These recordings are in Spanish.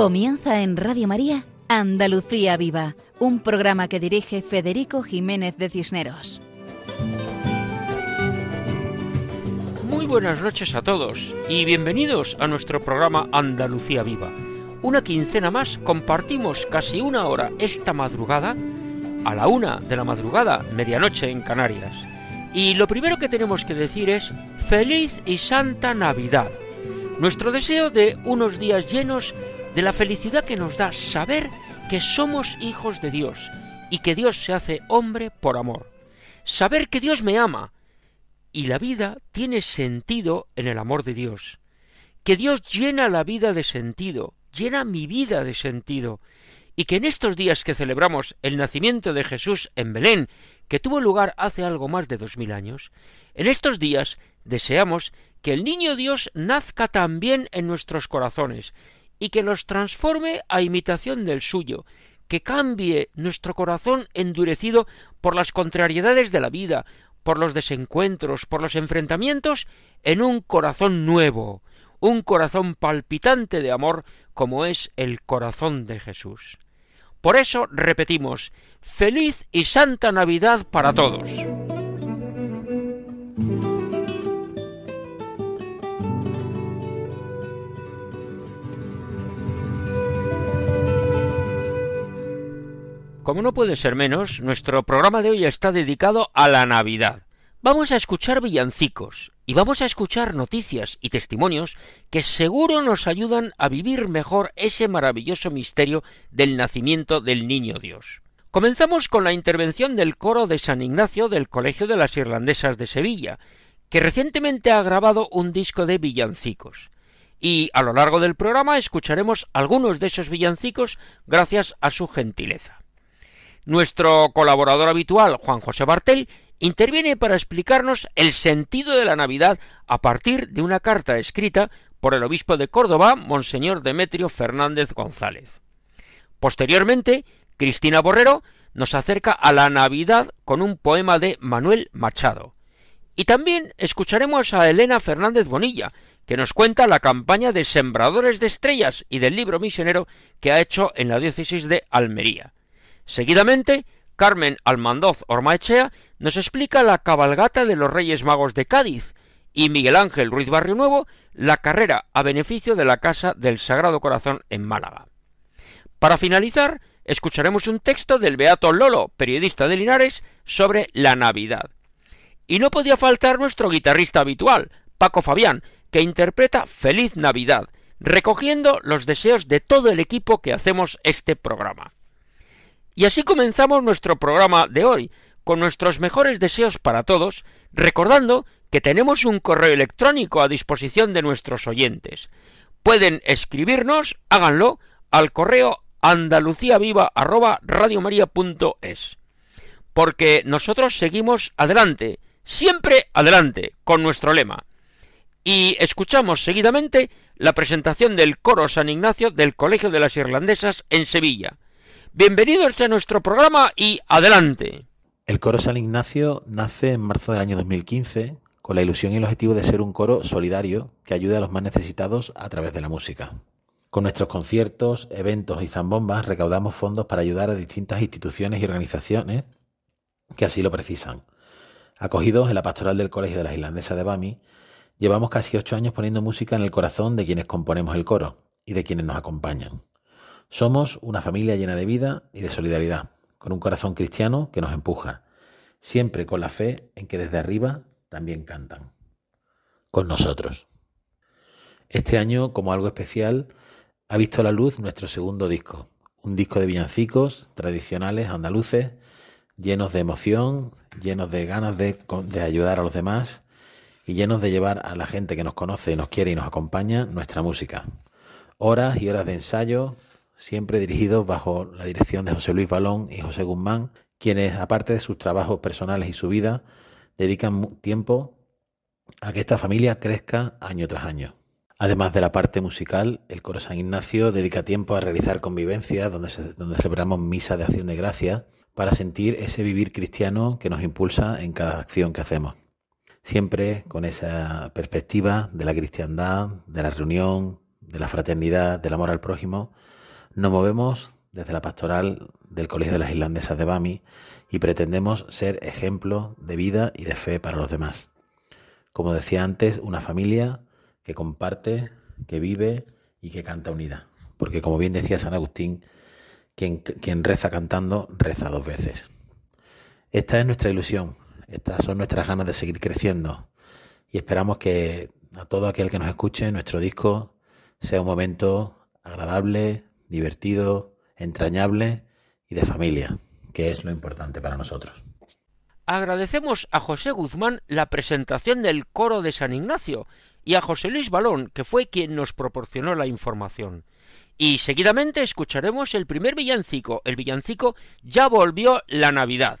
Comienza en Radio María Andalucía Viva, un programa que dirige Federico Jiménez de Cisneros. Muy buenas noches a todos y bienvenidos a nuestro programa Andalucía Viva. Una quincena más compartimos casi una hora esta madrugada, a la una de la madrugada, medianoche en Canarias. Y lo primero que tenemos que decir es feliz y santa Navidad. Nuestro deseo de unos días llenos de la felicidad que nos da saber que somos hijos de Dios y que Dios se hace hombre por amor. Saber que Dios me ama y la vida tiene sentido en el amor de Dios. Que Dios llena la vida de sentido, llena mi vida de sentido, y que en estos días que celebramos el nacimiento de Jesús en Belén, que tuvo lugar hace algo más de dos mil años, en estos días deseamos que el niño Dios nazca también en nuestros corazones y que los transforme a imitación del suyo, que cambie nuestro corazón endurecido por las contrariedades de la vida, por los desencuentros, por los enfrentamientos, en un corazón nuevo, un corazón palpitante de amor como es el corazón de Jesús. Por eso repetimos, feliz y santa Navidad para todos. Como no puede ser menos, nuestro programa de hoy está dedicado a la Navidad. Vamos a escuchar villancicos y vamos a escuchar noticias y testimonios que seguro nos ayudan a vivir mejor ese maravilloso misterio del nacimiento del Niño Dios. Comenzamos con la intervención del coro de San Ignacio del Colegio de las Irlandesas de Sevilla, que recientemente ha grabado un disco de villancicos. Y a lo largo del programa escucharemos algunos de esos villancicos gracias a su gentileza. Nuestro colaborador habitual, Juan José Bartel, interviene para explicarnos el sentido de la Navidad a partir de una carta escrita por el obispo de Córdoba, Monseñor Demetrio Fernández González. Posteriormente, Cristina Borrero nos acerca a la Navidad con un poema de Manuel Machado. Y también escucharemos a Elena Fernández Bonilla, que nos cuenta la campaña de Sembradores de Estrellas y del libro misionero que ha hecho en la diócesis de Almería. Seguidamente, Carmen Almandoz Ormaechea nos explica la cabalgata de los Reyes Magos de Cádiz y Miguel Ángel Ruiz Barrio Nuevo la carrera a beneficio de la Casa del Sagrado Corazón en Málaga. Para finalizar, escucharemos un texto del Beato Lolo, periodista de Linares, sobre la Navidad. Y no podía faltar nuestro guitarrista habitual, Paco Fabián, que interpreta Feliz Navidad, recogiendo los deseos de todo el equipo que hacemos este programa. Y así comenzamos nuestro programa de hoy, con nuestros mejores deseos para todos, recordando que tenemos un correo electrónico a disposición de nuestros oyentes. Pueden escribirnos, háganlo, al correo andaluciaviva@radiomaria.es. Porque nosotros seguimos adelante, siempre adelante, con nuestro lema. Y escuchamos seguidamente la presentación del coro San Ignacio del Colegio de las Irlandesas en Sevilla. Bienvenidos a nuestro programa y adelante. El coro San Ignacio nace en marzo del año 2015 con la ilusión y el objetivo de ser un coro solidario que ayude a los más necesitados a través de la música. Con nuestros conciertos, eventos y zambombas recaudamos fondos para ayudar a distintas instituciones y organizaciones que así lo precisan. Acogidos en la pastoral del Colegio de las Islandesas de Bami, llevamos casi ocho años poniendo música en el corazón de quienes componemos el coro y de quienes nos acompañan. Somos una familia llena de vida y de solidaridad, con un corazón cristiano que nos empuja, siempre con la fe en que desde arriba también cantan. Con nosotros. Este año, como algo especial, ha visto la luz nuestro segundo disco, un disco de villancicos tradicionales andaluces, llenos de emoción, llenos de ganas de, de, ayudar a los demás y llenos de llevar a la gente que nos conoce, nos quiere y nos acompaña nuestra música. Horas y horas de ensayo, siempre dirigidos bajo la dirección de José Luis Balón y José Guzmán, quienes, aparte de sus trabajos personales y su vida, dedican tiempo a que esta familia crezca año tras año. Además de la parte musical, el Coro San Ignacio dedica tiempo a realizar convivencias donde, donde celebramos misa de acción de gracia para sentir ese vivir cristiano que nos impulsa en cada acción que hacemos. Siempre con esa perspectiva de la cristiandad, de la reunión, de la fraternidad, del amor al prójimo, nos movemos desde la pastoral del Colegio de las Irlandesas de Bami y pretendemos ser ejemplo de vida y de fe para los demás. Como decía antes, una familia que comparte, que vive y que canta unida. Porque como bien decía San Agustín, quien, quien reza cantando, reza dos veces. Esta es nuestra ilusión, estas son nuestras ganas de seguir creciendo y esperamos que a todo aquel que nos escuche nuestro disco sea un momento agradable, divertido, entrañable y de familia, que es lo importante para nosotros. Agradecemos a José Guzmán la presentación del coro de San Ignacio y a José Luis Balón, que fue quien nos proporcionó la información. Y seguidamente escucharemos el primer villancico, el villancico Ya volvió la Navidad.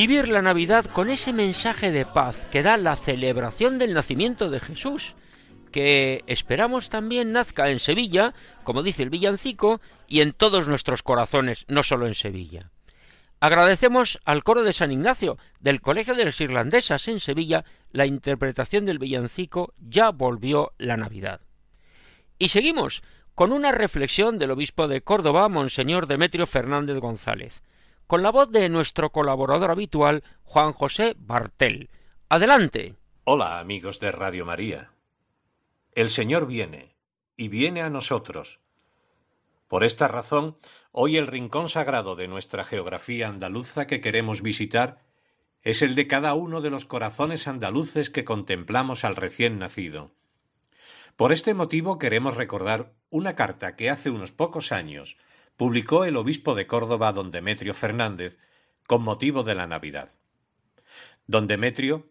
vivir la Navidad con ese mensaje de paz que da la celebración del nacimiento de Jesús, que esperamos también nazca en Sevilla, como dice el villancico, y en todos nuestros corazones, no solo en Sevilla. Agradecemos al coro de San Ignacio del Colegio de las Irlandesas en Sevilla la interpretación del villancico Ya volvió la Navidad. Y seguimos con una reflexión del obispo de Córdoba, Monseñor Demetrio Fernández González con la voz de nuestro colaborador habitual, Juan José Bartel. Adelante. Hola, amigos de Radio María. El Señor viene, y viene a nosotros. Por esta razón, hoy el rincón sagrado de nuestra geografía andaluza que queremos visitar es el de cada uno de los corazones andaluces que contemplamos al recién nacido. Por este motivo queremos recordar una carta que hace unos pocos años publicó el obispo de Córdoba, don Demetrio Fernández, con motivo de la Navidad. Don Demetrio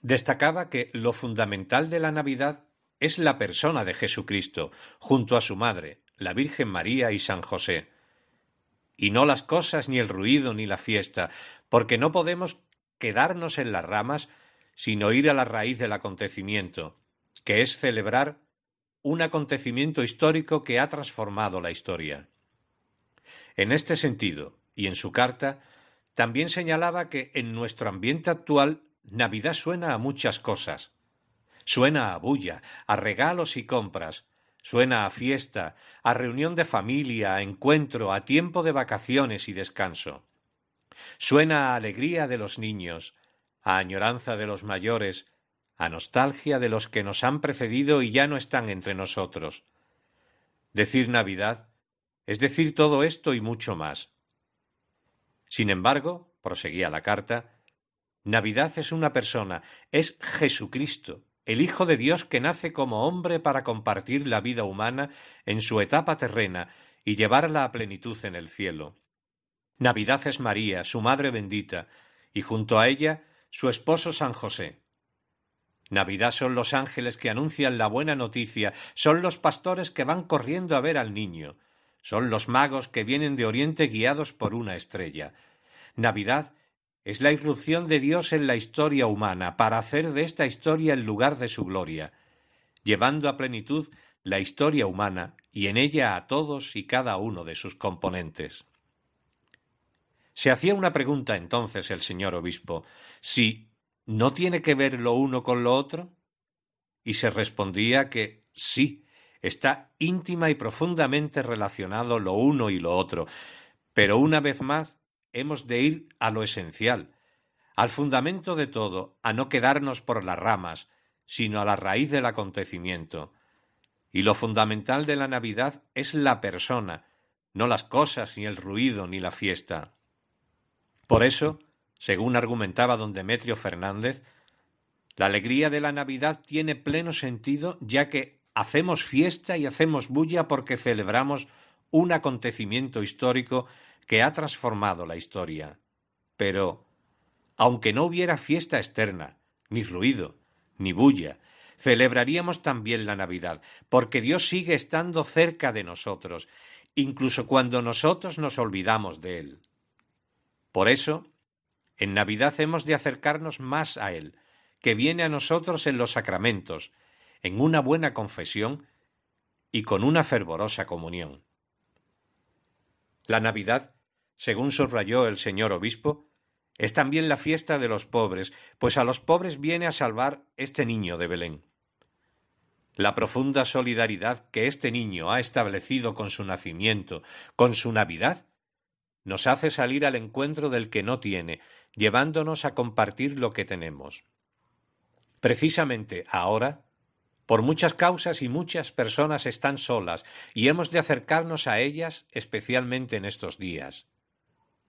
destacaba que lo fundamental de la Navidad es la persona de Jesucristo, junto a su madre, la Virgen María y San José, y no las cosas, ni el ruido, ni la fiesta, porque no podemos quedarnos en las ramas, sino ir a la raíz del acontecimiento, que es celebrar un acontecimiento histórico que ha transformado la historia. En este sentido, y en su carta, también señalaba que en nuestro ambiente actual Navidad suena a muchas cosas. Suena a bulla, a regalos y compras, suena a fiesta, a reunión de familia, a encuentro, a tiempo de vacaciones y descanso. Suena a alegría de los niños, a añoranza de los mayores, a nostalgia de los que nos han precedido y ya no están entre nosotros. Decir Navidad es decir todo esto y mucho más. Sin embargo, proseguía la carta, Navidad es una persona, es Jesucristo, el Hijo de Dios que nace como hombre para compartir la vida humana en su etapa terrena y llevarla a plenitud en el cielo. Navidad es María, su Madre bendita, y junto a ella su esposo San José. Navidad son los ángeles que anuncian la buena noticia, son los pastores que van corriendo a ver al niño, son los magos que vienen de Oriente guiados por una estrella. Navidad es la irrupción de Dios en la historia humana para hacer de esta historia el lugar de su gloria, llevando a plenitud la historia humana y en ella a todos y cada uno de sus componentes. Se hacía una pregunta entonces el señor obispo si no tiene que ver lo uno con lo otro y se respondía que sí, está íntima y profundamente relacionado lo uno y lo otro, pero una vez más hemos de ir a lo esencial, al fundamento de todo, a no quedarnos por las ramas, sino a la raíz del acontecimiento. Y lo fundamental de la Navidad es la persona, no las cosas, ni el ruido, ni la fiesta. Por eso, según argumentaba don Demetrio Fernández, la alegría de la Navidad tiene pleno sentido ya que hacemos fiesta y hacemos bulla porque celebramos un acontecimiento histórico que ha transformado la historia. Pero, aunque no hubiera fiesta externa, ni ruido, ni bulla, celebraríamos también la Navidad, porque Dios sigue estando cerca de nosotros, incluso cuando nosotros nos olvidamos de Él. Por eso, en Navidad hemos de acercarnos más a Él, que viene a nosotros en los sacramentos, en una buena confesión y con una fervorosa comunión. La Navidad, según subrayó el señor obispo, es también la fiesta de los pobres, pues a los pobres viene a salvar este niño de Belén. La profunda solidaridad que este niño ha establecido con su nacimiento, con su Navidad, nos hace salir al encuentro del que no tiene, llevándonos a compartir lo que tenemos. Precisamente ahora, por muchas causas y muchas personas están solas y hemos de acercarnos a ellas especialmente en estos días,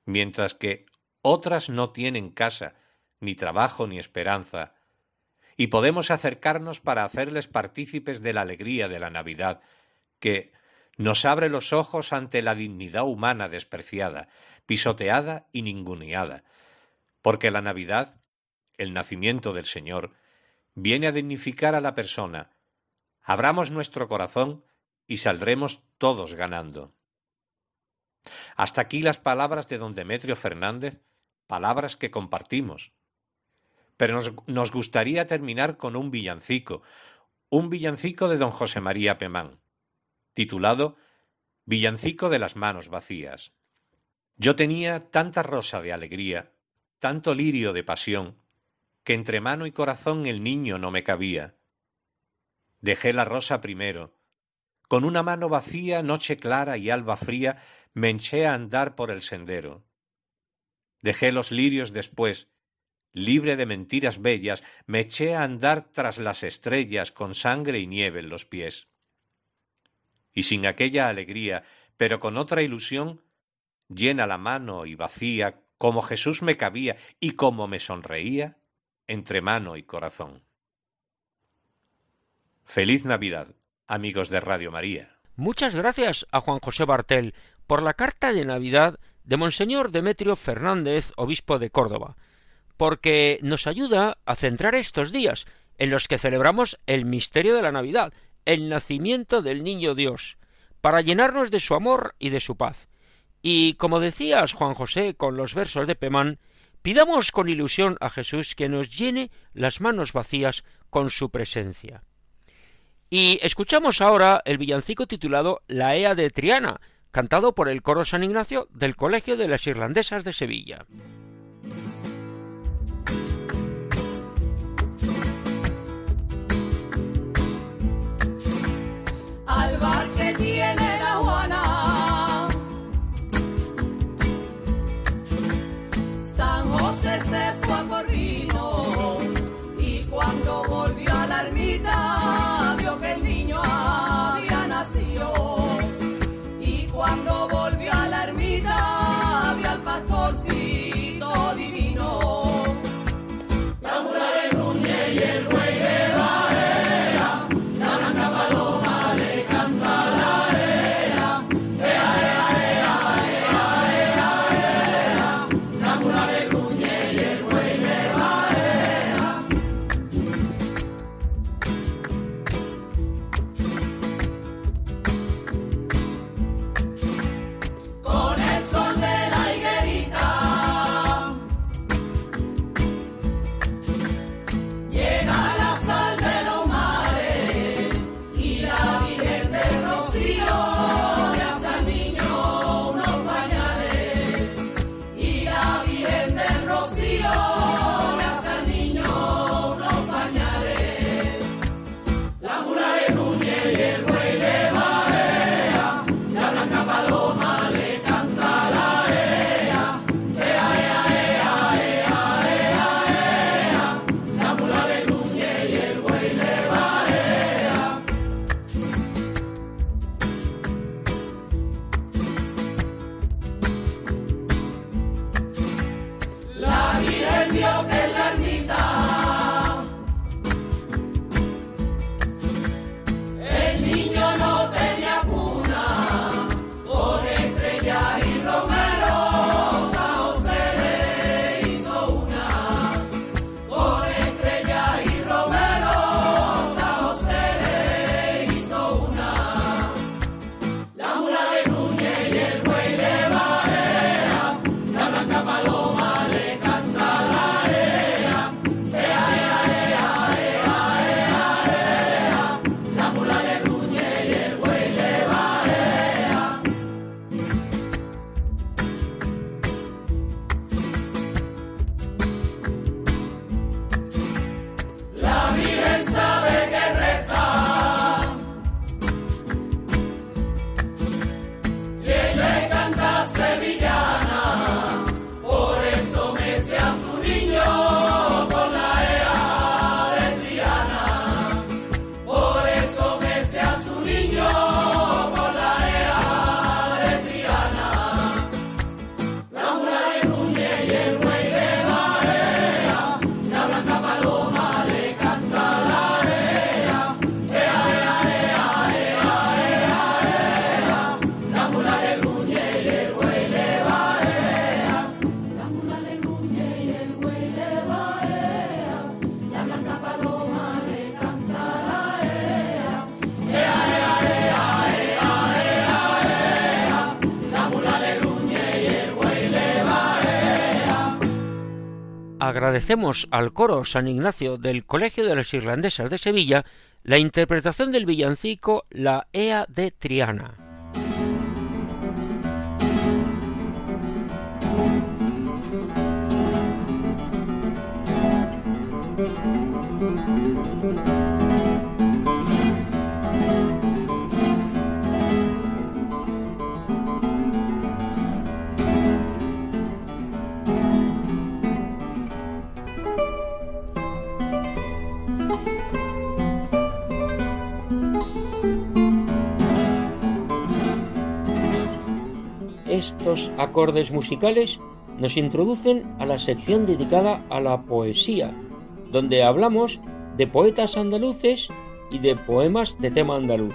mientras que otras no tienen casa, ni trabajo, ni esperanza, y podemos acercarnos para hacerles partícipes de la alegría de la Navidad, que, nos abre los ojos ante la dignidad humana despreciada, pisoteada y ninguneada, porque la Navidad, el nacimiento del Señor, viene a dignificar a la persona. Abramos nuestro corazón y saldremos todos ganando. Hasta aquí las palabras de don Demetrio Fernández, palabras que compartimos. Pero nos, gustaría terminar con un villancico, un villancico de don José María Pemán titulado Villancico de las manos vacías. Yo tenía tanta rosa de alegría, tanto lirio de pasión, que entre mano y corazón el niño no me cabía. Dejé la rosa primero. Con una mano vacía, noche clara y alba fría, me eché a andar por el sendero. Dejé los lirios después, libre de mentiras bellas, me eché a andar tras las estrellas con sangre y nieve en los pies y sin aquella alegría, pero con otra ilusión, llena la mano y vacía como Jesús me cabía y como me sonreía entre mano y corazón. Feliz Navidad, amigos de Radio María. Muchas gracias a Juan José Bartel por la carta de Navidad de Monseñor Demetrio Fernández, obispo de Córdoba, porque nos ayuda a centrar estos días en los que celebramos el misterio de la Navidad, el nacimiento del niño Dios, para llenarnos de su amor y de su paz. Y como decías, Juan José, con los versos de Pemán, pidamos con ilusión a Jesús que nos llene las manos vacías con su presencia. Y escuchamos ahora el villancico titulado La Ea de Triana, cantado por el coro San Ignacio del Colegio de las Irlandesas de Sevilla. Agradecemos al coro San Ignacio del Colegio de las Irlandesas de Sevilla la interpretación del villancico La Ea de Triana. Estos acordes musicales nos introducen a la sección dedicada a la poesía, donde hablamos de poetas andaluces y de poemas de tema andaluz,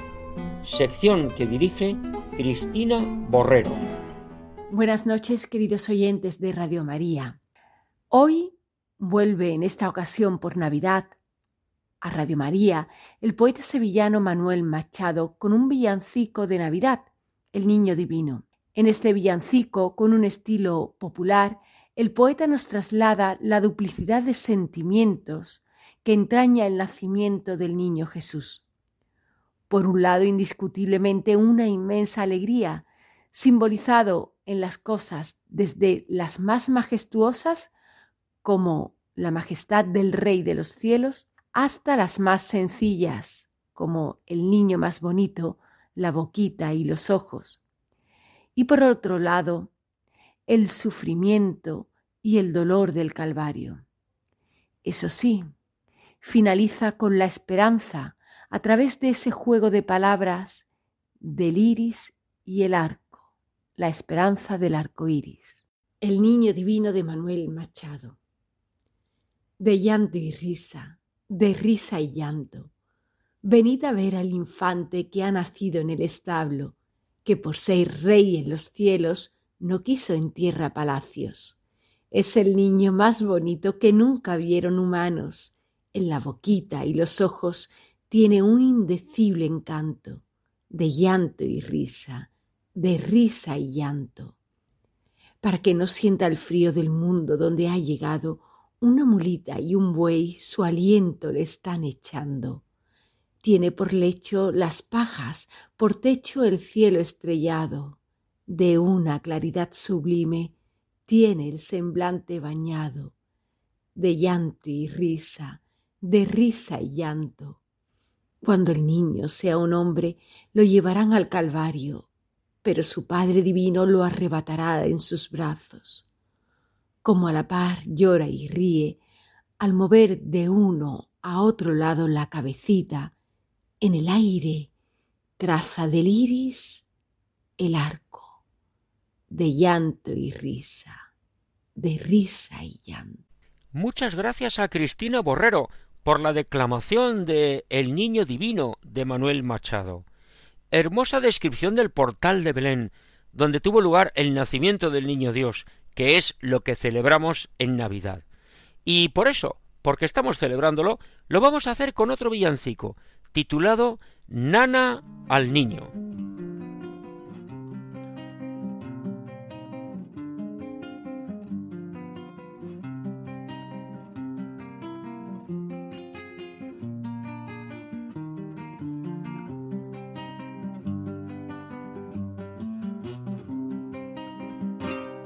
sección que dirige Cristina Borrero. Buenas noches, queridos oyentes de Radio María. Hoy vuelve en esta ocasión por Navidad a Radio María el poeta sevillano Manuel Machado con un villancico de Navidad, El Niño Divino. En este villancico, con un estilo popular, el poeta nos traslada la duplicidad de sentimientos que entraña el nacimiento del niño Jesús. Por un lado, indiscutiblemente una inmensa alegría, simbolizado en las cosas desde las más majestuosas, como la majestad del Rey de los cielos, hasta las más sencillas, como el niño más bonito, la boquita y los ojos y por otro lado, el sufrimiento y el dolor del Calvario. Eso sí, finaliza con la esperanza a través de ese juego de palabras del iris y el arco, la esperanza del arco iris. El niño divino de Manuel Machado. De llanto y risa, de risa y llanto, venid a ver al infante que ha nacido en el establo que por ser rey en los cielos no quiso en tierra palacios. Es el niño más bonito que nunca vieron humanos. En la boquita y los ojos tiene un indecible encanto, de llanto y risa, de risa y llanto. Para que no sienta el frío del mundo donde ha llegado, una mulita y un buey su aliento le están echando. Tiene por lecho las pajas, por techo el cielo estrellado. De una claridad sublime tiene el semblante bañado. De llanto y risa, de risa y llanto. Cuando el niño sea un hombre, lo llevarán al Calvario, pero su Padre Divino lo arrebatará en sus brazos. Como a la par llora y ríe, al mover de uno a otro lado la cabecita, en el aire, traza del iris, el arco, de llanto y risa, de risa y llanto. Muchas gracias a Cristina Borrero por la declamación de El Niño Divino de Manuel Machado. Hermosa descripción del portal de Belén, donde tuvo lugar el nacimiento del Niño Dios, que es lo que celebramos en Navidad. Y por eso, porque estamos celebrándolo, lo vamos a hacer con otro villancico, titulado Nana al Niño.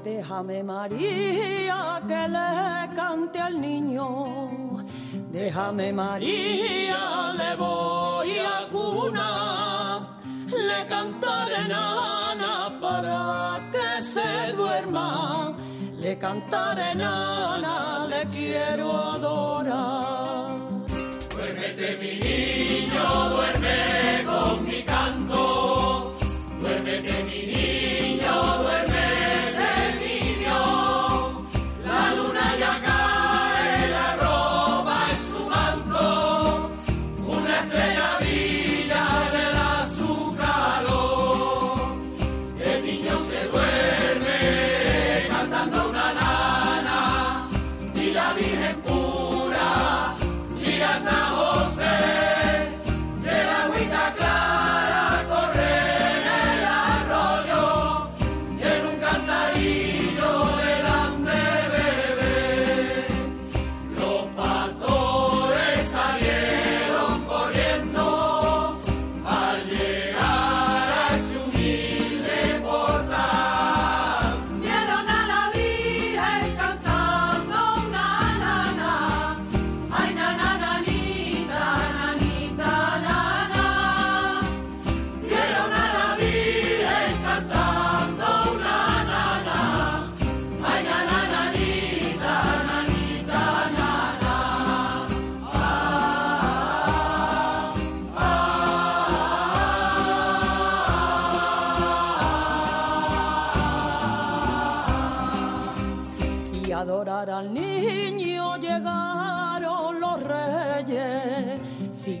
Déjame María que le cante al niño Déjame María, le voy a cuna, le cantaré nana para que se duerma, le cantaré nana, le quiero adorar. Duérmete mi niño, duerme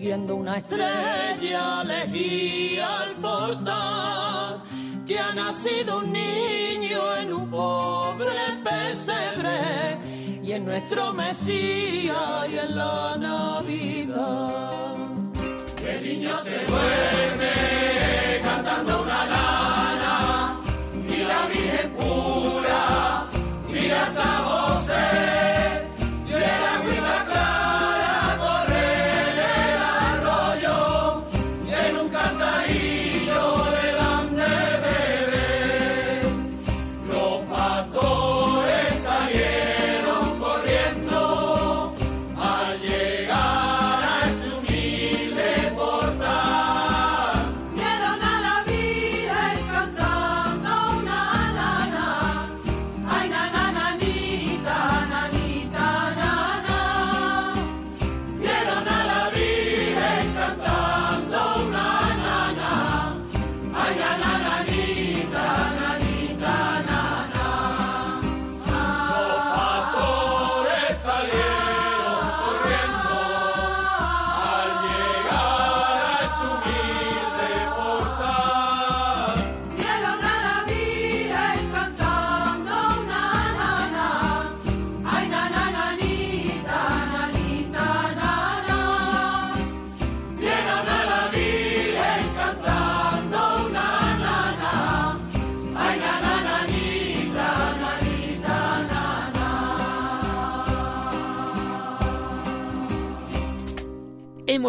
siguiendo una estrella legía al portal, que ha nacido un niño en un pobre pesebre, y en nuestro Mesías y en la Navidad. El niño se duerme cantando una lana, y la Virgen pura mira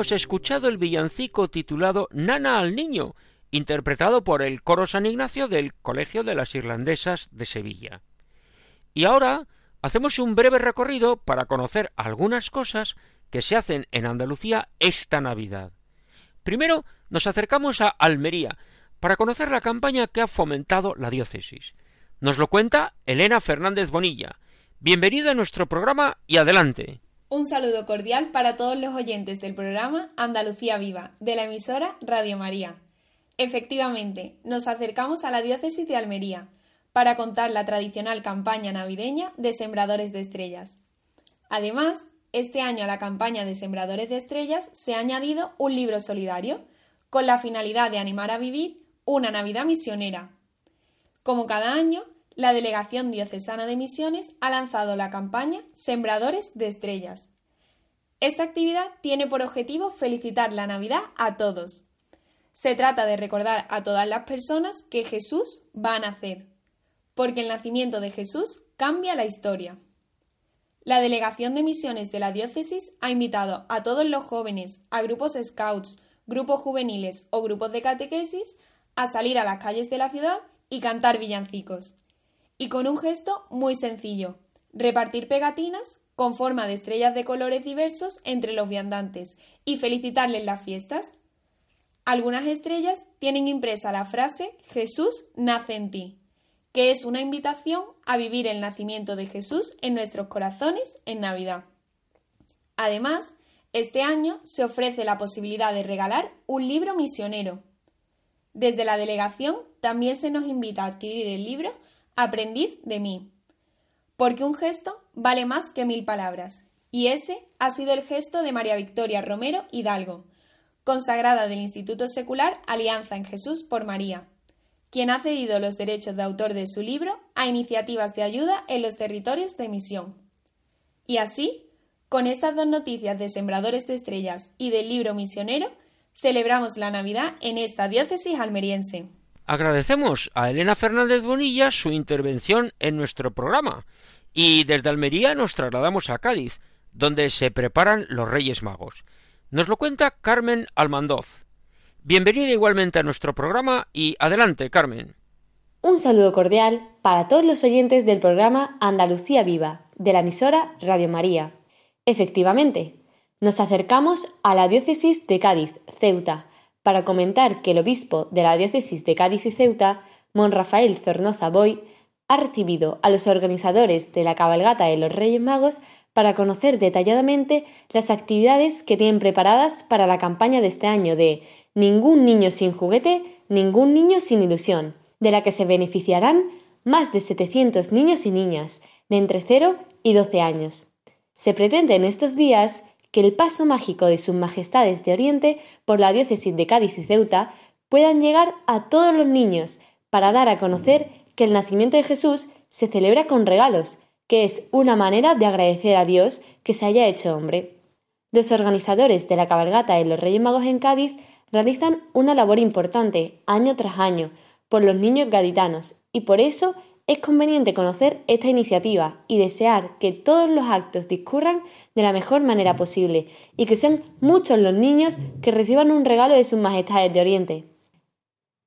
Hemos escuchado el villancico titulado Nana al Niño, interpretado por el Coro San Ignacio del Colegio de las Irlandesas de Sevilla. Y ahora hacemos un breve recorrido para conocer algunas cosas que se hacen en Andalucía esta Navidad. Primero nos acercamos a Almería para conocer la campaña que ha fomentado la diócesis. Nos lo cuenta Elena Fernández Bonilla. Bienvenida a nuestro programa y adelante. Un saludo cordial para todos los oyentes del programa Andalucía Viva, de la emisora Radio María. Efectivamente, nos acercamos a la diócesis de Almería para contar la tradicional campaña navideña de Sembradores de Estrellas. Además, este año a la campaña de Sembradores de Estrellas se ha añadido un libro solidario, con la finalidad de animar a vivir una Navidad misionera. Como cada año, la Delegación Diocesana de Misiones ha lanzado la campaña Sembradores de Estrellas. Esta actividad tiene por objetivo felicitar la Navidad a todos. Se trata de recordar a todas las personas que Jesús va a nacer, porque el nacimiento de Jesús cambia la historia. La Delegación de Misiones de la Diócesis ha invitado a todos los jóvenes, a grupos scouts, grupos juveniles o grupos de catequesis a salir a las calles de la ciudad y cantar villancicos. Y con un gesto muy sencillo, repartir pegatinas con forma de estrellas de colores diversos entre los viandantes y felicitarles las fiestas. Algunas estrellas tienen impresa la frase Jesús nace en ti, que es una invitación a vivir el nacimiento de Jesús en nuestros corazones en Navidad. Además, este año se ofrece la posibilidad de regalar un libro misionero. Desde la delegación también se nos invita a adquirir el libro Aprendiz de mí, porque un gesto vale más que mil palabras, y ese ha sido el gesto de María Victoria Romero Hidalgo, consagrada del Instituto Secular Alianza en Jesús por María, quien ha cedido los derechos de autor de su libro a iniciativas de ayuda en los territorios de misión. Y así, con estas dos noticias de Sembradores de Estrellas y del libro misionero, celebramos la Navidad en esta diócesis almeriense. Agradecemos a Elena Fernández Bonilla su intervención en nuestro programa y desde Almería nos trasladamos a Cádiz, donde se preparan los Reyes Magos. Nos lo cuenta Carmen Almandoz. Bienvenida igualmente a nuestro programa y adelante, Carmen. Un saludo cordial para todos los oyentes del programa Andalucía Viva, de la emisora Radio María. Efectivamente, nos acercamos a la diócesis de Cádiz, Ceuta, para comentar que el obispo de la diócesis de Cádiz y Ceuta, Mon Rafael Zornoza Boy, ha recibido a los organizadores de la cabalgata de los Reyes Magos para conocer detalladamente las actividades que tienen preparadas para la campaña de este año de Ningún niño sin juguete, ningún niño sin ilusión, de la que se beneficiarán más de 700 niños y niñas, de entre 0 y 12 años. Se pretende en estos días que el paso mágico de sus majestades de Oriente por la diócesis de Cádiz y Ceuta puedan llegar a todos los niños para dar a conocer que el nacimiento de Jesús se celebra con regalos, que es una manera de agradecer a Dios que se haya hecho hombre. Los organizadores de la cabalgata de los Reyes Magos en Cádiz realizan una labor importante año tras año por los niños gaditanos y por eso es conveniente conocer esta iniciativa y desear que todos los actos discurran de la mejor manera posible y que sean muchos los niños que reciban un regalo de sus majestades de Oriente.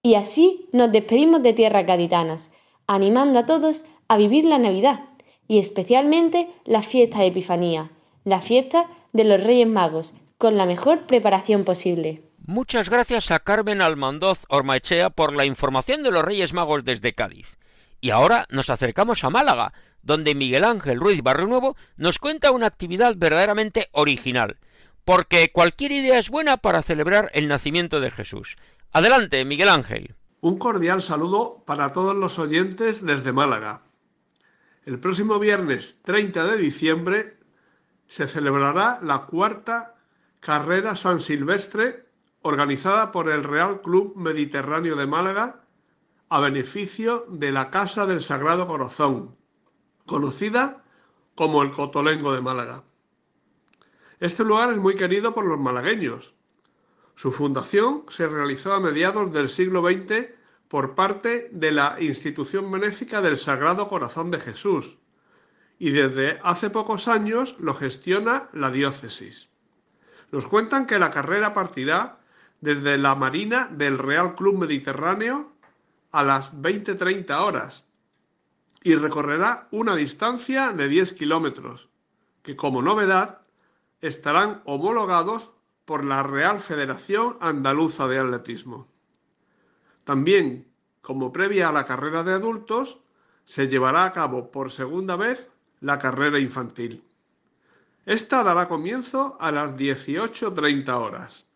Y así nos despedimos de tierras gaditanas, animando a todos a vivir la Navidad y especialmente la fiesta de Epifanía, la fiesta de los Reyes Magos, con la mejor preparación posible. Muchas gracias a Carmen Almandoz Ormaechea por la información de los Reyes Magos desde Cádiz. Y ahora nos acercamos a Málaga, donde Miguel Ángel Ruiz Barrio Nuevo nos cuenta una actividad verdaderamente original, porque cualquier idea es buena para celebrar el nacimiento de Jesús. Adelante, Miguel Ángel. Un cordial saludo para todos los oyentes desde Málaga. El próximo viernes 30 de diciembre se celebrará la cuarta carrera San Silvestre organizada por el Real Club Mediterráneo de Málaga a beneficio de la Casa del Sagrado Corazón, conocida como el Cotolengo de Málaga. Este lugar es muy querido por los malagueños. Su fundación se realizó a mediados del siglo XX por parte de la institución benéfica del Sagrado Corazón de Jesús y desde hace pocos años lo gestiona la diócesis. Nos cuentan que la carrera partirá desde la Marina del Real Club Mediterráneo a las 20-30 horas y recorrerá una distancia de 10 kilómetros, que como novedad estarán homologados por la Real Federación Andaluza de Atletismo. También, como previa a la carrera de adultos, se llevará a cabo por segunda vez la carrera infantil. Esta dará comienzo a las 18.30 horas.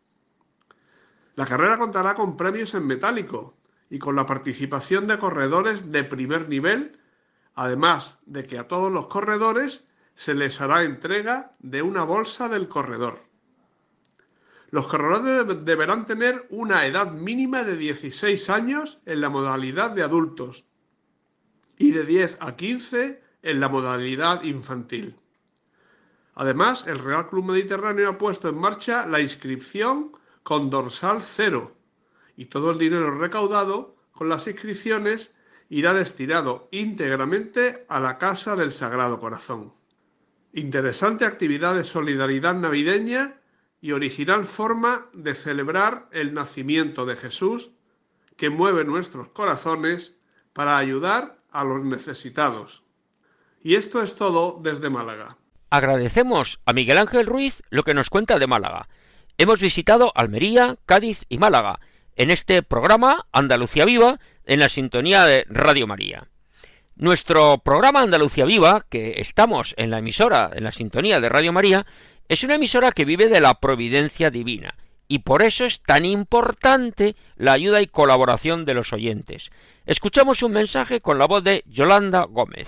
La carrera contará con premios en metálico y con la participación de corredores de primer nivel, además de que a todos los corredores se les hará entrega de una bolsa del corredor. Los corredores deberán tener una edad mínima de 16 años en la modalidad de adultos y de 10 a 15 en la modalidad infantil. Además, el Real Club Mediterráneo ha puesto en marcha la inscripción con dorsal cero y todo el dinero recaudado con las inscripciones irá destinado íntegramente a la Casa del Sagrado Corazón. Interesante actividad de solidaridad navideña y original forma de celebrar el nacimiento de Jesús que mueve nuestros corazones para ayudar a los necesitados. Y esto es todo desde Málaga. Agradecemos a Miguel Ángel Ruiz lo que nos cuenta de Málaga. Hemos visitado Almería, Cádiz y Málaga en este programa Andalucía Viva en la sintonía de Radio María. Nuestro programa Andalucía Viva, que estamos en la emisora, en la sintonía de Radio María, es una emisora que vive de la providencia divina y por eso es tan importante la ayuda y colaboración de los oyentes. Escuchamos un mensaje con la voz de Yolanda Gómez.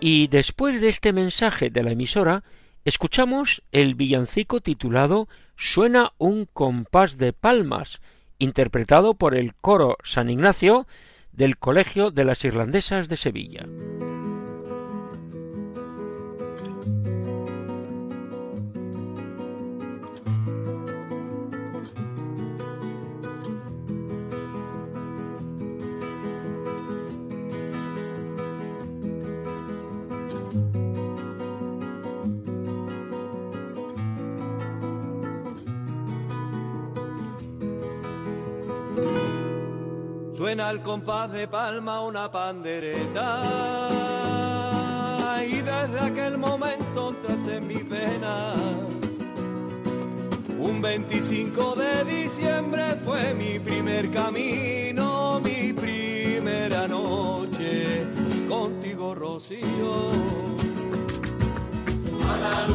Y después de este mensaje de la emisora, escuchamos el villancico titulado Suena un compás de palmas, interpretado por el coro San Ignacio del Colegio de las Irlandesas de Sevilla. Suena al compás de palma una pandereta y desde aquel momento entraste en mi pena. Un 25 de diciembre fue mi primer camino, mi primera noche contigo, Rocío. A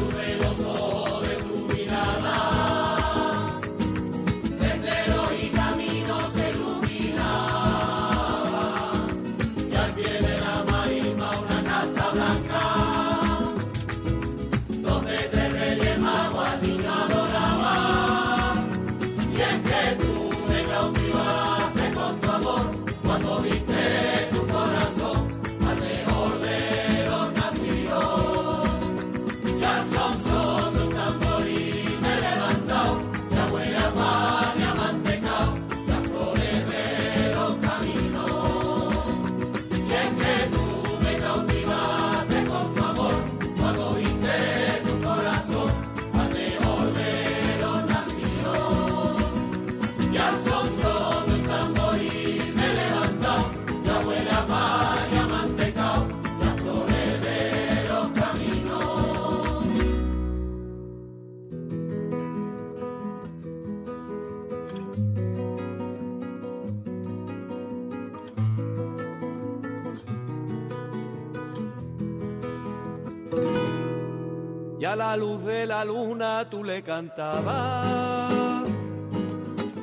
la luz de la luna tú le cantabas,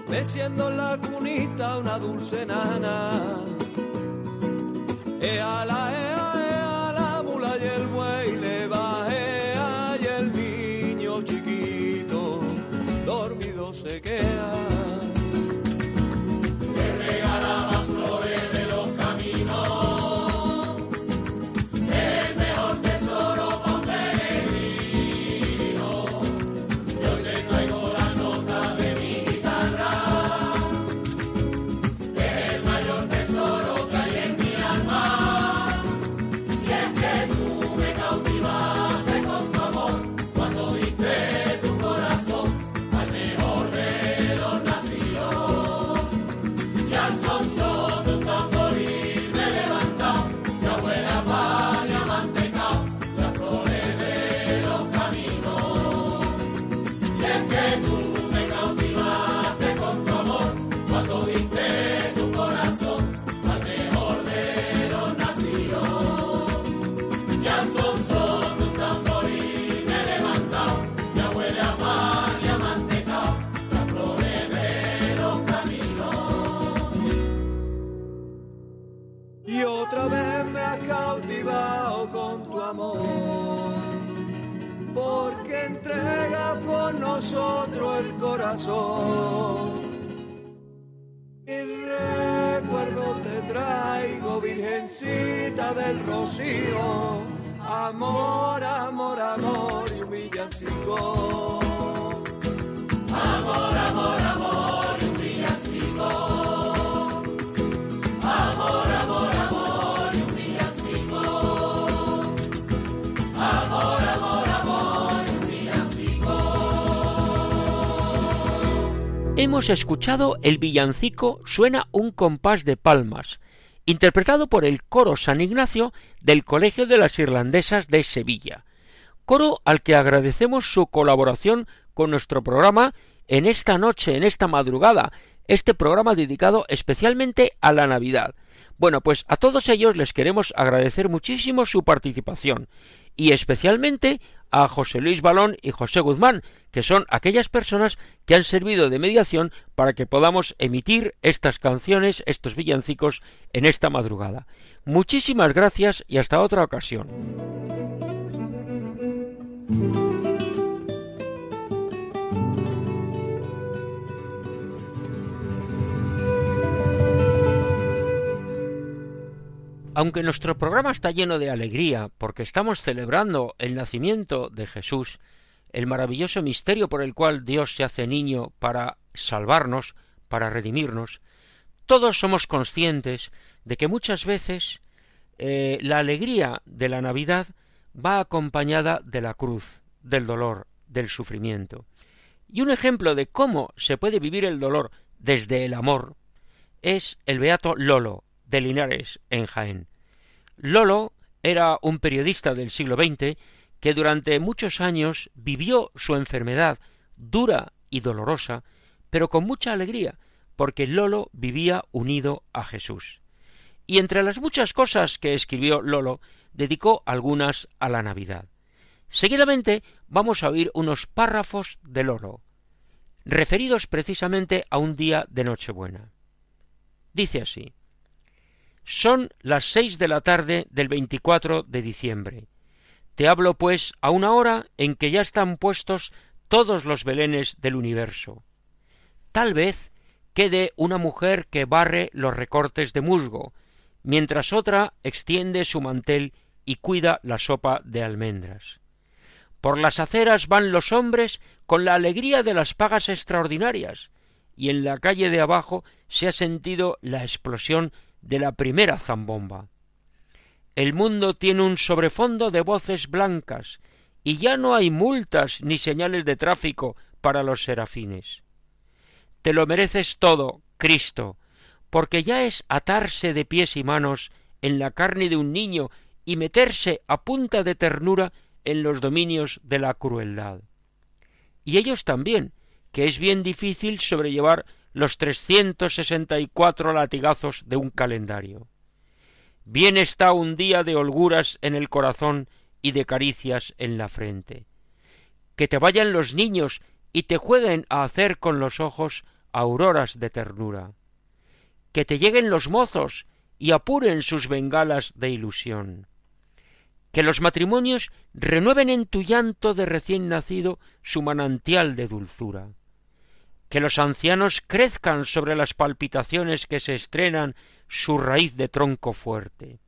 meciendo en la cunita una dulce nana. Ea la, ea, ea, la mula y el buey le bajea y el niño chiquito dormido se queda. Hemos escuchado el villancico Suena un compás de palmas, interpretado por el coro San Ignacio del Colegio de las Irlandesas de Sevilla, coro al que agradecemos su colaboración con nuestro programa en esta noche, en esta madrugada, este programa dedicado especialmente a la Navidad. Bueno, pues a todos ellos les queremos agradecer muchísimo su participación y especialmente a José Luis Balón y José Guzmán, que son aquellas personas que han servido de mediación para que podamos emitir estas canciones, estos villancicos, en esta madrugada. Muchísimas gracias y hasta otra ocasión. Aunque nuestro programa está lleno de alegría porque estamos celebrando el nacimiento de Jesús, el maravilloso misterio por el cual Dios se hace niño para salvarnos, para redimirnos, todos somos conscientes de que muchas veces eh, la alegría de la Navidad va acompañada de la cruz, del dolor, del sufrimiento. Y un ejemplo de cómo se puede vivir el dolor desde el amor es el beato Lolo, de Linares, en Jaén. Lolo era un periodista del siglo XX que durante muchos años vivió su enfermedad dura y dolorosa, pero con mucha alegría, porque Lolo vivía unido a Jesús. Y entre las muchas cosas que escribió Lolo, dedicó algunas a la Navidad. Seguidamente vamos a oír unos párrafos de Lolo, referidos precisamente a un día de Nochebuena. Dice así Son las seis de la tarde del 24 de diciembre. Te hablo, pues, a una hora en que ya están puestos todos los belenes del universo. Tal vez quede una mujer que barre los recortes de musgo, mientras otra extiende su mantel y cuida la sopa de almendras. Por las aceras van los hombres con la alegría de las pagas extraordinarias, y en la calle de abajo se ha sentido la explosión de la primera zambomba. El mundo tiene un sobrefondo de voces blancas, y ya no hay multas ni señales de tráfico para los serafines. Te lo mereces todo, Cristo, porque ya es atarse de pies y manos en la carne de un niño y meterse a punta de ternura en los dominios de la crueldad. Y ellos también, que es bien difícil sobrellevar los trescientos sesenta y cuatro latigazos de un calendario. Bien está un día de holguras en el corazón y de caricias en la frente. Que te vayan los niños y te jueguen a hacer con los ojos auroras de ternura. Que te lleguen los mozos y apuren sus bengalas de ilusión. Que los matrimonios renueven en tu llanto de recién nacido su manantial de dulzura. Que los ancianos crezcan sobre las palpitaciones que se estrenan su raíz de tronco fuerte.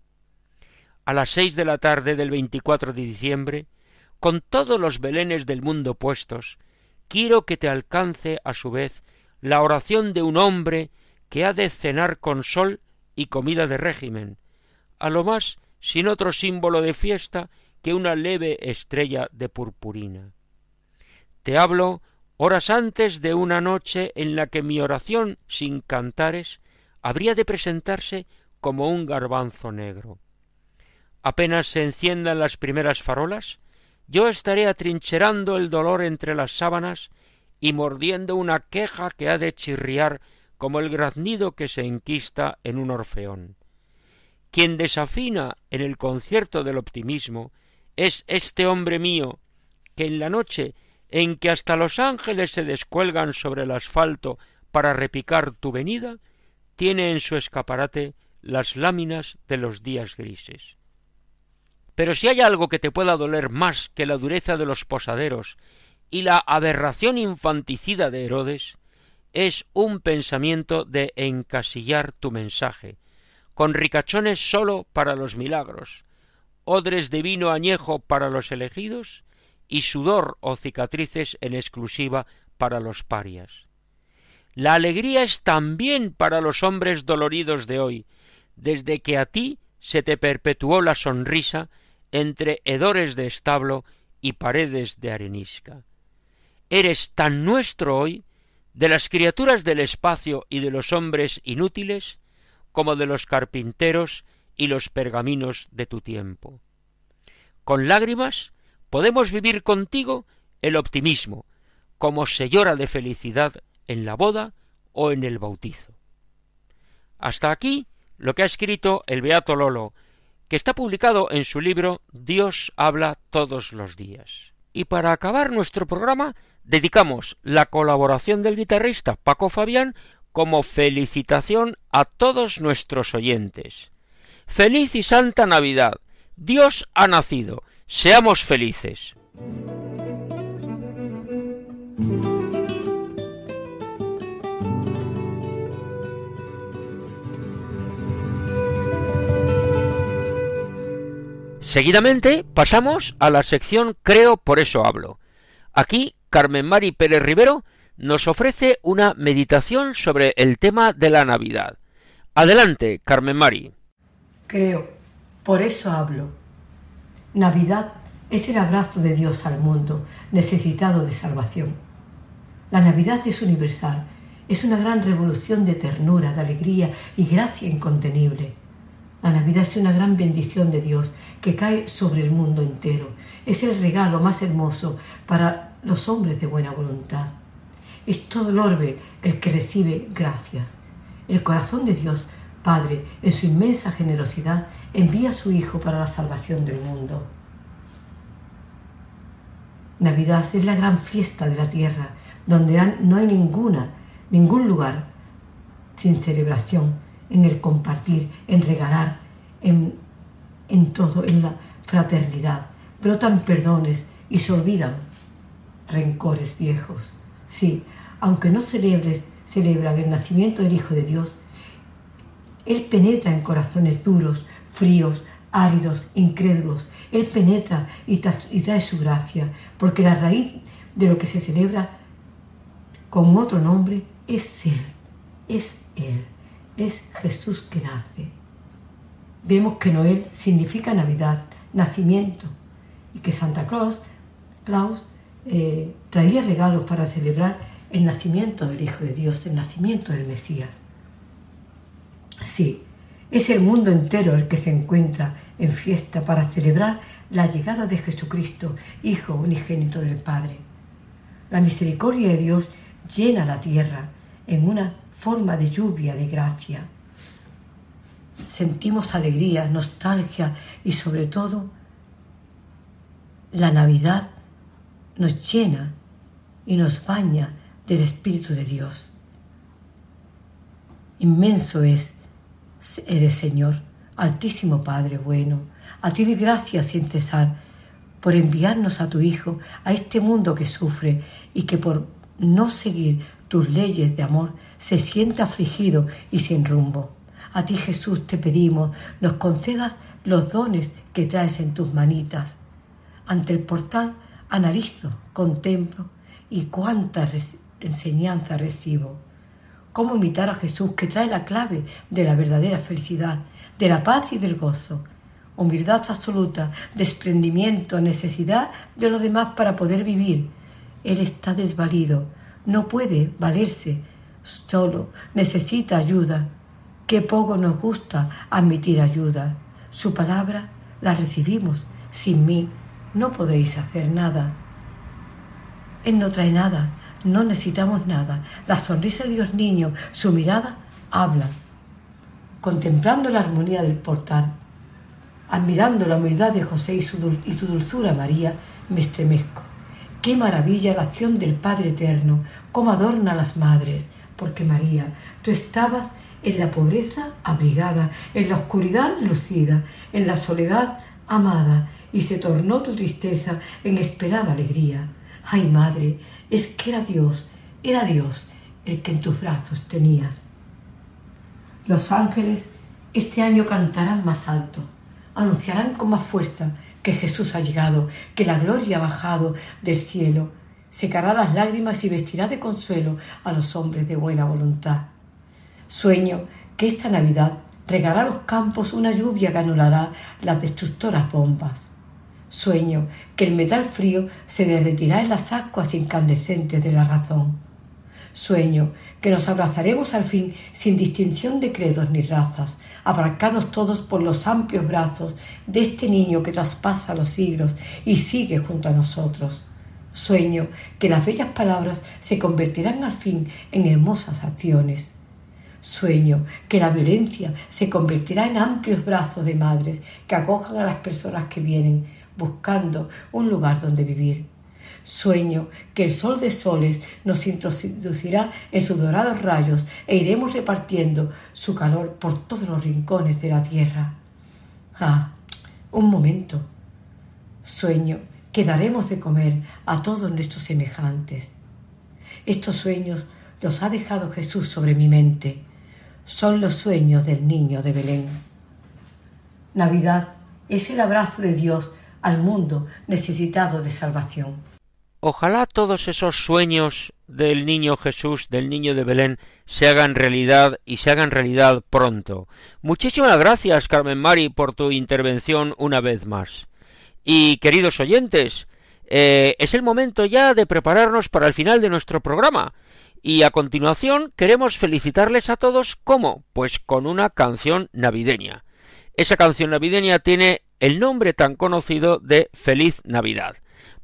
A las seis de la tarde del 24 de diciembre, con todos los belenes del mundo puestos, quiero que te alcance a su vez la oración de un hombre que ha de cenar con sol y comida de régimen, a lo más sin otro símbolo de fiesta que una leve estrella de purpurina. Te hablo horas antes de una noche en la que mi oración sin cantares habría de presentarse como un garbanzo negro. Apenas se enciendan las primeras farolas, yo estaré atrincherando el dolor entre las sábanas y mordiendo una queja que ha de chirriar como el graznido que se enquista en un orfeón. Quien desafina en el concierto del optimismo es este hombre mío, que en la noche en que hasta los ángeles se descuelgan sobre el asfalto para repicar tu venida, tiene en su escaparate las láminas de los días grises. Pero si hay algo que te pueda doler más que la dureza de los posaderos y la aberración infanticida de Herodes, es un pensamiento de encasillar tu mensaje, con ricachones sólo para los milagros, odres de vino añejo para los elegidos y sudor o cicatrices en exclusiva para los parias. La alegría es también para los hombres doloridos de hoy, desde que a ti se te perpetuó la sonrisa entre hedores de establo y paredes de arenisca. Eres tan nuestro hoy, de las criaturas del espacio y de los hombres inútiles, como de los carpinteros y los pergaminos de tu tiempo. Con lágrimas podemos vivir contigo el optimismo, como se llora de felicidad en la boda o en el bautizo. Hasta aquí lo que ha escrito el Beato Lolo, que está publicado en su libro Dios habla todos los días. Y para acabar nuestro programa, dedicamos la colaboración del guitarrista Paco Fabián como felicitación a todos nuestros oyentes. Feliz y santa Navidad. Dios ha nacido. Seamos felices. Seguidamente pasamos a la sección Creo por eso hablo. Aquí Carmen Mari Pérez Rivero nos ofrece una meditación sobre el tema de la Navidad. Adelante, Carmen Mari. Creo, por eso hablo. Navidad es el abrazo de Dios al mundo necesitado de salvación. La Navidad es universal, es una gran revolución de ternura, de alegría y gracia incontenible. La Navidad es una gran bendición de Dios que cae sobre el mundo entero. Es el regalo más hermoso para los hombres de buena voluntad. Es todo el orbe el que recibe gracias. El corazón de Dios, Padre, en su inmensa generosidad, envía a su Hijo para la salvación del mundo. Navidad es la gran fiesta de la tierra, donde no hay ninguna, ningún lugar sin celebración, en el compartir, en regalar, en, en todo, en la fraternidad. Brotan perdones y se olvidan rencores viejos. Sí, aunque no celebres, celebran el nacimiento del Hijo de Dios, Él penetra en corazones duros, fríos, áridos, incrédulos. Él penetra y, trae su gracia, porque la raíz de lo que se celebra con otro nombre es Él, es Él, es Jesús que nace. Vemos que Noel significa Navidad, nacimiento, y que Santa Claus, Claus eh, traía regalos para celebrar el nacimiento del Hijo de Dios, el nacimiento del Mesías. Sí, es el mundo entero el que se encuentra en fiesta para celebrar la llegada de Jesucristo, Hijo unigénito del Padre. La misericordia de Dios llena la tierra en una forma de lluvia de gracia. Sentimos alegría, nostalgia y sobre todo la Navidad nos llena y nos baña del Espíritu de Dios. Inmenso es, eres Señor, Altísimo Padre bueno, a ti doy gracias sin cesar por enviarnos a tu Hijo a este mundo que sufre y que por no seguir tus leyes de amor se siente afligido y sin rumbo. A ti Jesús te pedimos, nos concedas los dones que traes en tus manitas. Ante el portal analizo, contemplo y cuánta enseñanza recibo. Cómo imitar a Jesús que trae la clave de la verdadera felicidad, de la paz y del gozo. Humildad absoluta, desprendimiento, necesidad de los demás para poder vivir. Él está desvalido, no puede valerse solo, necesita ayuda. Qué poco nos gusta admitir ayuda. Su palabra la recibimos. Sin mí no podéis hacer nada. Él no trae nada, no necesitamos nada. La sonrisa de Dios niño, su mirada, hablan. Contemplando la armonía del portal, admirando la humildad de José y, su, tu dulzura, María, me estremezco. Qué maravilla la acción del Padre Eterno, cómo adorna a las madres, porque María, tú estabas en la pobreza abrigada, en la oscuridad lucida, en la soledad amada, y se tornó tu tristeza en esperada alegría. Ay, madre, es que era Dios, era Dios el que en tus brazos tenías. Los ángeles este año cantarán más alto, anunciarán con más fuerza que Jesús ha llegado, que la gloria ha bajado del cielo, secará las lágrimas y vestirá de consuelo a los hombres de buena voluntad. Sueño que esta Navidad regará los campos una lluvia que anulará las destructoras bombas. Sueño que el metal frío se derretirá en las ascuas incandescentes de la razón. Sueño que nos abrazaremos al fin sin distinción de credos ni razas, abarcados todos por los amplios brazos de este niño que traspasa los siglos y sigue junto a nosotros. Sueño que las bellas palabras se convertirán al fin en hermosas acciones. Sueño que la violencia se convertirá en amplios brazos de madres que acojan a las personas que vienen buscando un lugar donde vivir. Sueño que el sol de soles nos introducirá en sus dorados rayos e iremos repartiendo su calor por todos los rincones de la tierra. Ah, un momento. Sueño que daremos de comer a todos nuestros semejantes. Estos sueños los ha dejado Jesús sobre mi mente. Son los sueños del niño de Belén. Navidad es el abrazo de Dios al mundo necesitado de salvación. Ojalá todos esos sueños del niño Jesús, del niño de Belén, se hagan realidad y se hagan realidad pronto. Muchísimas gracias, Carmen Mari, por tu intervención una vez más. Y queridos oyentes, eh, es el momento ya de prepararnos para el final de nuestro programa. Y a continuación queremos felicitarles a todos ¿cómo? Pues con una canción navideña. Esa canción navideña tiene el nombre tan conocido de Feliz Navidad.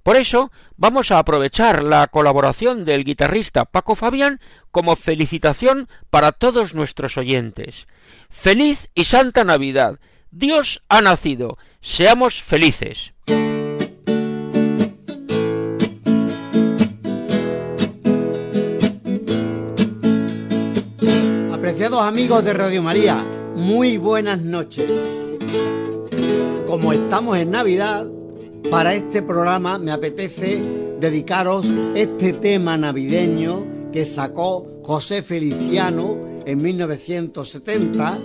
Por eso vamos a aprovechar la colaboración del guitarrista Paco Fabián como felicitación para todos nuestros oyentes. Feliz y Santa Navidad. Dios ha nacido. Seamos felices. Apreciados amigos de Radio María, muy buenas noches. Como estamos en Navidad, para este programa me apetece dedicaros este tema navideño que sacó José Feliciano en 1970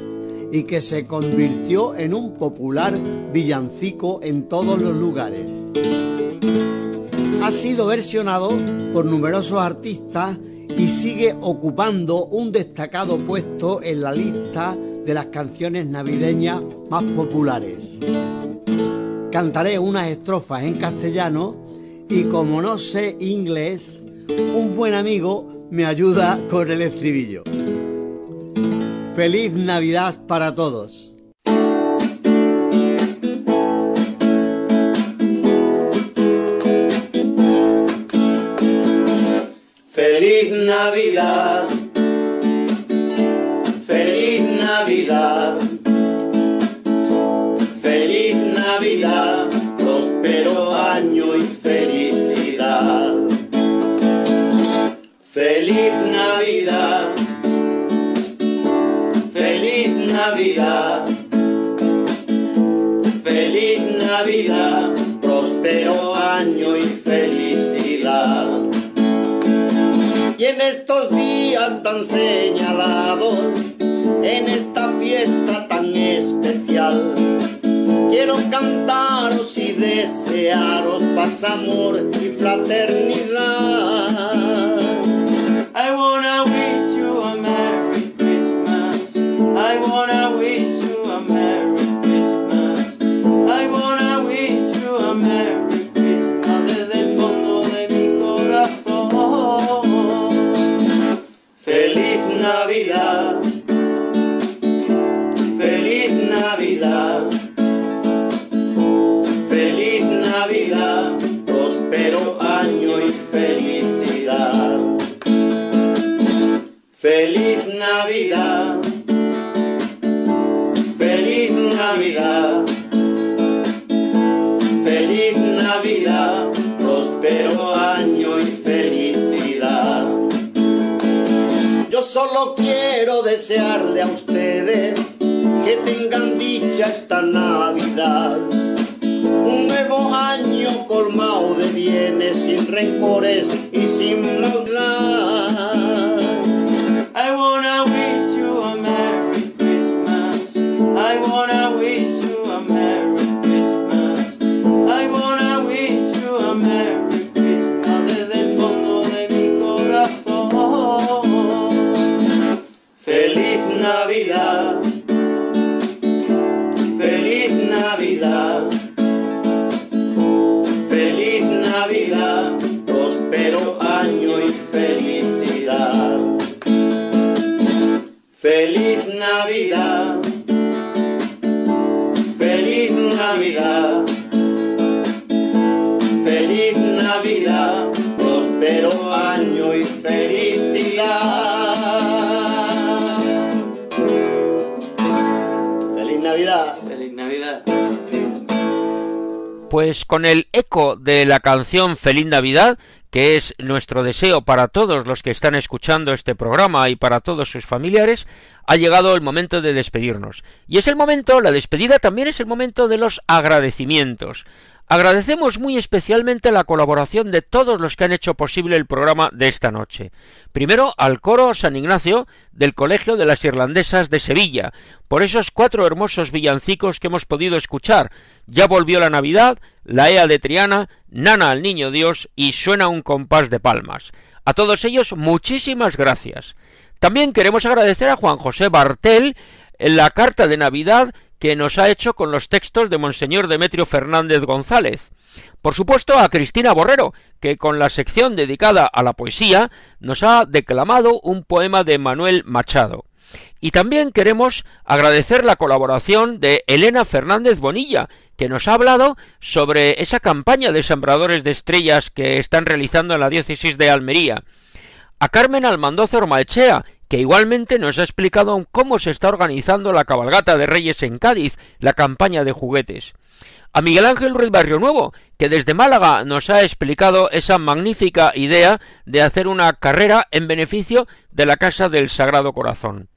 y que se convirtió en un popular villancico en todos los lugares. Ha sido versionado por numerosos artistas y sigue ocupando un destacado puesto en la lista de las canciones navideñas más populares. Cantaré unas estrofas en castellano y como no sé inglés, un buen amigo me ayuda con el estribillo. Feliz Navidad para todos. Feliz Navidad, feliz Navidad, feliz Navidad, próspero año y felicidad. Feliz Navidad, feliz Navidad, feliz Navidad, próspero año y felicidad. Y en estos días tan señalados, en esta fiesta tan especial, quiero cantaros y desearos paz, amor y fraternidad. Navidad. Con el eco de la canción Feliz Navidad, que es nuestro deseo para todos los que están escuchando este programa y para todos sus familiares, ha llegado el momento de despedirnos. Y es el momento, la despedida también es el momento de los agradecimientos. Agradecemos muy especialmente la colaboración de todos los que han hecho posible el programa de esta noche. Primero al coro San Ignacio del Colegio de las Irlandesas de Sevilla, por esos cuatro hermosos villancicos que hemos podido escuchar. Ya volvió la Navidad, la Ea de Triana, Nana al Niño Dios y suena un compás de palmas. A todos ellos muchísimas gracias. También queremos agradecer a Juan José Bartel en la carta de Navidad que nos ha hecho con los textos de Monseñor Demetrio Fernández González. Por supuesto a Cristina Borrero, que con la sección dedicada a la poesía nos ha declamado un poema de Manuel Machado. Y también queremos agradecer la colaboración de Elena Fernández Bonilla, que nos ha hablado sobre esa campaña de sembradores de estrellas que están realizando en la diócesis de Almería. A Carmen Almandoza Ormaechea, que igualmente nos ha explicado cómo se está organizando la cabalgata de Reyes en Cádiz, la campaña de juguetes. A Miguel Ángel Ruiz Barrio Nuevo, que desde Málaga nos ha explicado esa magnífica idea de hacer una carrera en beneficio de la Casa del Sagrado Corazón.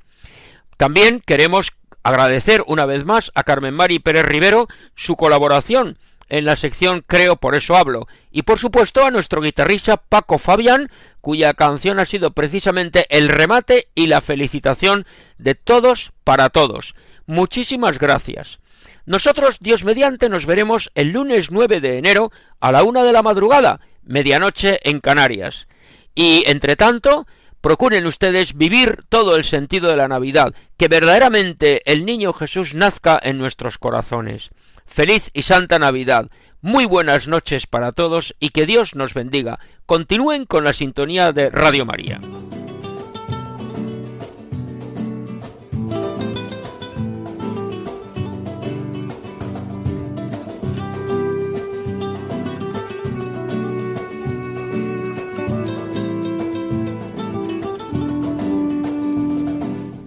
También queremos agradecer una vez más a Carmen Mari Pérez Rivero su colaboración en la sección Creo por eso hablo y por supuesto a nuestro guitarrista Paco Fabián cuya canción ha sido precisamente el remate y la felicitación de todos para todos. Muchísimas gracias. Nosotros, Dios mediante, nos veremos el lunes 9 de enero a la una de la madrugada, medianoche en Canarias. Y, entre tanto, procuren ustedes vivir todo el sentido de la Navidad, que verdaderamente el niño Jesús nazca en nuestros corazones. Feliz y santa Navidad. Muy buenas noches para todos y que Dios nos bendiga. Continúen con la sintonía de Radio María.